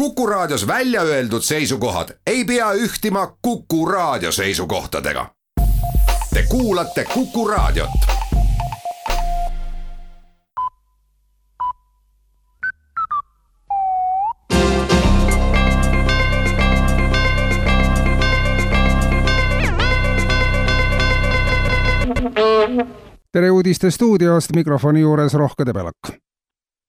Kuku Raadios välja öeldud seisukohad ei pea ühtima Kuku Raadio seisukohtadega. Te kuulate Kuku Raadiot. tere uudiste stuudiost, mikrofoni juures Rohke Debelak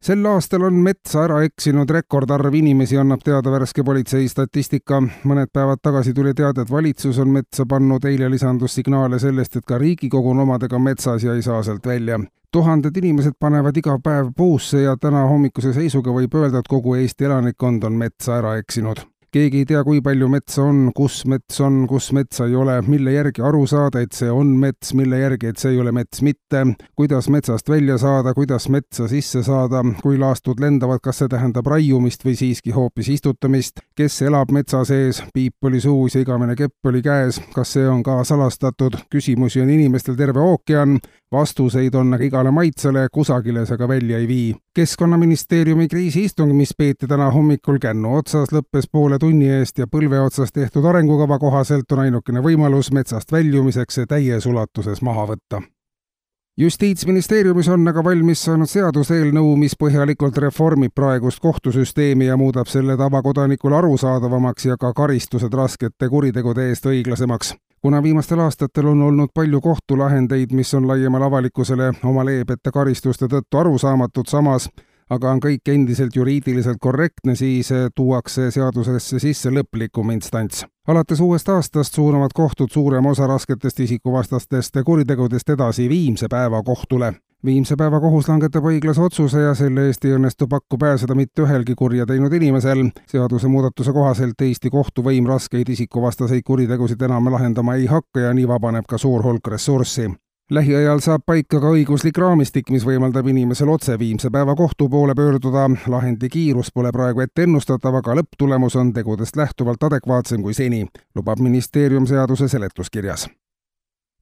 sel aastal on metsa ära eksinud rekordarv inimesi, annab teada värske politsei statistika. mõned päevad tagasi tuli teade, et valitsus on metsa pannud, eile lisandus signaale sellest, et ka Riigikogu on omadega metsas ja ei saa sealt välja. tuhanded inimesed panevad iga päev puusse ja täna hommikuse seisuga võib öelda, et kogu Eesti elanikkond on metsa ära eksinud keegi ei tea, kui palju metsa on, kus mets on, kus metsa ei ole, mille järgi aru saada, et see on mets, mille järgi, et see ei ole mets mitte, kuidas metsast välja saada, kuidas metsa sisse saada, kui laastud lendavad, kas see tähendab raiumist või siiski hoopis istutamist, kes elab metsa sees, piip oli suus ja igavene kepp oli käes, kas see on ka salastatud, küsimusi on inimestel terve ookean, vastuseid on aga igale maitsele, kusagile see aga välja ei vii. keskkonnaministeeriumi kriisiistung, mis peeti täna hommikul kännu otsas, lõppes poole tunni eest ja põlve otsas tehtud arengukava kohaselt on ainukene võimalus metsast väljumiseks see täies ulatuses maha võtta justiitsministeeriumis on aga valmis saanud seaduseelnõu, mis põhjalikult reformib praegust kohtusüsteemi ja muudab selle tavakodanikule arusaadavamaks ja ka karistused raskete kuritegude eest õiglasemaks kuna viimastel aastatel on olnud palju kohtulahendeid, mis on laiemale avalikkusele oma leebete karistuste tõttu arusaamatud, samas aga on kõik endiselt juriidiliselt korrektne, siis tuuakse seadusesse sisse lõplikum instants. alates uuest aastast suunavad kohtud suurema osa rasketest isikuvastastest kuritegudest edasi viimse päeva kohtule viimse päeva kohus langetab õiglase otsuse ja selle eest ei õnnestu pakku pääseda mitte ühelgi kurja teinud inimesel. seadusemuudatuse kohaselt Eesti kohtuvõim raskeid isikuvastaseid kuritegusid enam lahendama ei hakka ja nii vabaneb ka suur hulk ressurssi lähiajal saab paika ka õiguslik raamistik, mis võimaldab inimesel otse viimse päeva kohtu poole pöörduda. lahendi kiirus pole praegu ette ennustatav, aga lõpptulemus on tegudest lähtuvalt adekvaatsem kui seni, lubab ministeerium seaduse seletuskirjas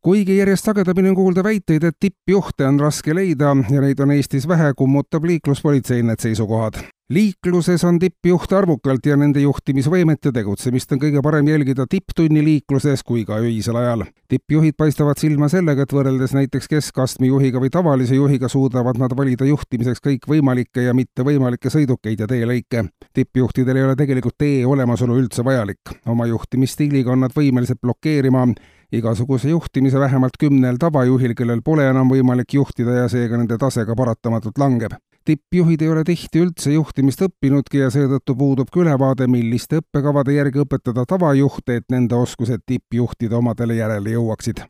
kuigi järjest sagedamini on kuulda väiteid, et tippjuhte on raske leida ja neid on Eestis vähe, kummutab liikluspolitsei need seisukohad. liikluses on tippjuhte arvukalt ja nende juhtimisvõimet ja tegutsemist on kõige parem jälgida tipptunni liikluses kui ka öisel ajal. tippjuhid paistavad silma sellega, et võrreldes näiteks keskastme juhiga või tavalise juhiga suudavad nad valida juhtimiseks kõikvõimalikke ja mittevõimalikke sõidukeid ja teelõike. tippjuhtidel ei ole tegelikult tee olemasolu üldse vajalik. oma juhtimisstiiliga on nad võimelised blokeerima igasuguse juhtimise vähemalt kümnel tavajuhil, kellel pole enam võimalik juhtida ja seega nende tase ka paratamatult langeb. tippjuhid ei ole tihti üldse juhtimist õppinudki ja seetõttu puudub ka ülevaade, milliste õppekavade järgi õpetada tavajuhte, et nende oskused tippjuhtide omadele järele jõuaksid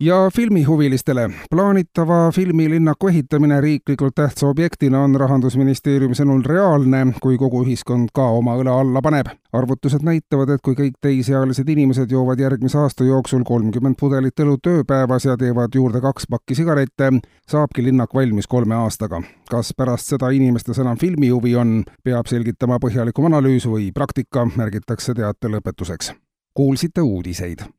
ja filmihuvilistele. plaanitava filmilinnaku ehitamine riiklikult tähtsa objektina on Rahandusministeeriumi sõnul reaalne, kui kogu ühiskond ka oma õla alla paneb. arvutused näitavad, et kui kõik täisealised inimesed joovad järgmise aasta jooksul kolmkümmend pudelit õlut ööpäevas ja teevad juurde kaks pakki sigarette, saabki linnak valmis kolme aastaga. kas pärast seda inimestes enam filmihuvi on, peab selgitama põhjalikum analüüs või praktika, märgitakse teate lõpetuseks. kuulsite uudiseid